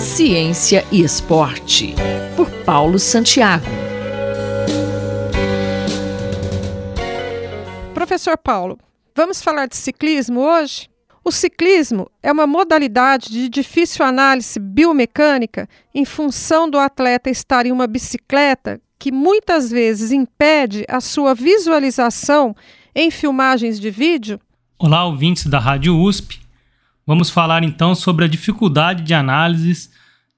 Ciência e Esporte, por Paulo Santiago. Professor Paulo, vamos falar de ciclismo hoje? O ciclismo é uma modalidade de difícil análise biomecânica em função do atleta estar em uma bicicleta que muitas vezes impede a sua visualização em filmagens de vídeo? Olá, ouvintes da Rádio USP. Vamos falar então sobre a dificuldade de análises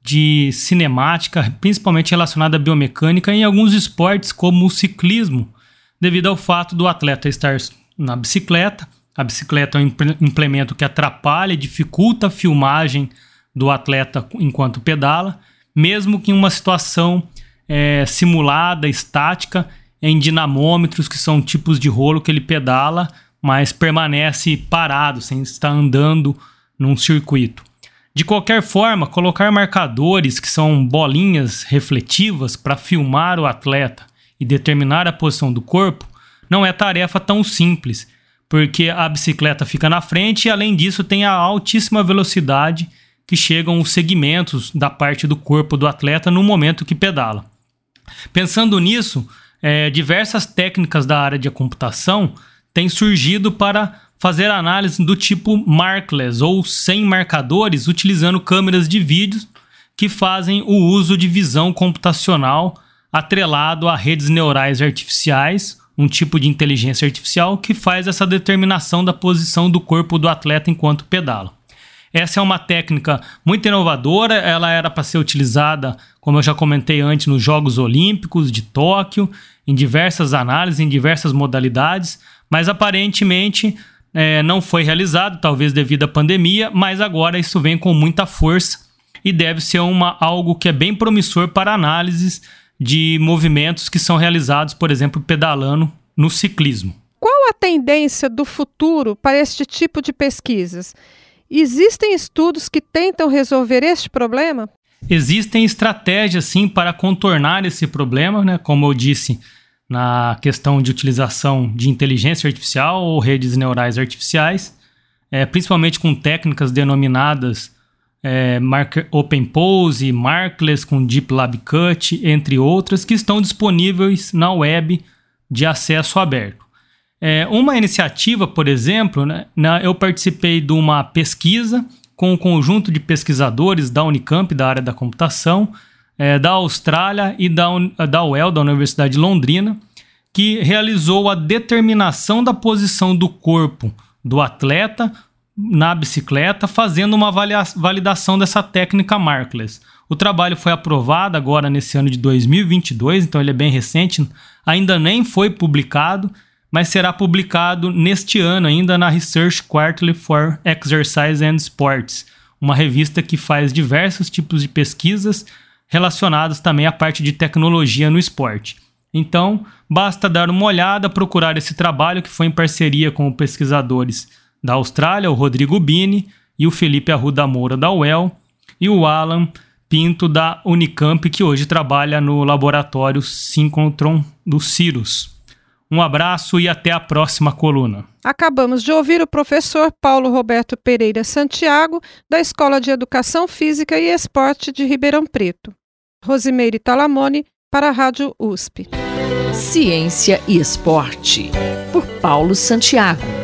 de cinemática, principalmente relacionada à biomecânica, em alguns esportes como o ciclismo, devido ao fato do atleta estar na bicicleta. A bicicleta é um implemento que atrapalha e dificulta a filmagem do atleta enquanto pedala, mesmo que em uma situação é, simulada, estática, em dinamômetros, que são tipos de rolo que ele pedala, mas permanece parado, sem estar andando num circuito. De qualquer forma, colocar marcadores que são bolinhas refletivas para filmar o atleta e determinar a posição do corpo não é tarefa tão simples porque a bicicleta fica na frente e além disso tem a altíssima velocidade que chegam os segmentos da parte do corpo do atleta no momento que pedala. Pensando nisso, é, diversas técnicas da área de computação têm surgido para fazer análise do tipo markless ou sem marcadores, utilizando câmeras de vídeo que fazem o uso de visão computacional atrelado a redes neurais artificiais um tipo de inteligência artificial que faz essa determinação da posição do corpo do atleta enquanto pedala. Essa é uma técnica muito inovadora, ela era para ser utilizada, como eu já comentei antes, nos Jogos Olímpicos de Tóquio, em diversas análises, em diversas modalidades, mas aparentemente é, não foi realizado, talvez devido à pandemia, mas agora isso vem com muita força e deve ser uma, algo que é bem promissor para análises de movimentos que são realizados, por exemplo, pedalando no ciclismo. Qual a tendência do futuro para este tipo de pesquisas? Existem estudos que tentam resolver este problema? Existem estratégias, sim, para contornar esse problema, né? como eu disse, na questão de utilização de inteligência artificial ou redes neurais artificiais, é, principalmente com técnicas denominadas é, Mark, Open Pose, Markless com Deep Lab Cut, entre outras, que estão disponíveis na web de acesso aberto. É, uma iniciativa, por exemplo, né, na, eu participei de uma pesquisa com um conjunto de pesquisadores da Unicamp, da área da computação, é, da Austrália e da, da UEL, da Universidade de Londrina, que realizou a determinação da posição do corpo do atleta na bicicleta, fazendo uma validação dessa técnica markless. O trabalho foi aprovado agora nesse ano de 2022, então ele é bem recente, ainda nem foi publicado, mas será publicado neste ano ainda na Research Quarterly for Exercise and Sports, uma revista que faz diversos tipos de pesquisas relacionadas também à parte de tecnologia no esporte. Então, basta dar uma olhada, procurar esse trabalho que foi em parceria com pesquisadores da Austrália, o Rodrigo Bini, e o Felipe Arruda Moura da UEL, e o Alan Pinto da Unicamp, que hoje trabalha no laboratório Synchrotron do Cirrus. Um abraço e até a próxima coluna. Acabamos de ouvir o professor Paulo Roberto Pereira Santiago, da Escola de Educação Física e Esporte de Ribeirão Preto. Rosimeire Talamone, para a Rádio USP. Ciência e Esporte, por Paulo Santiago.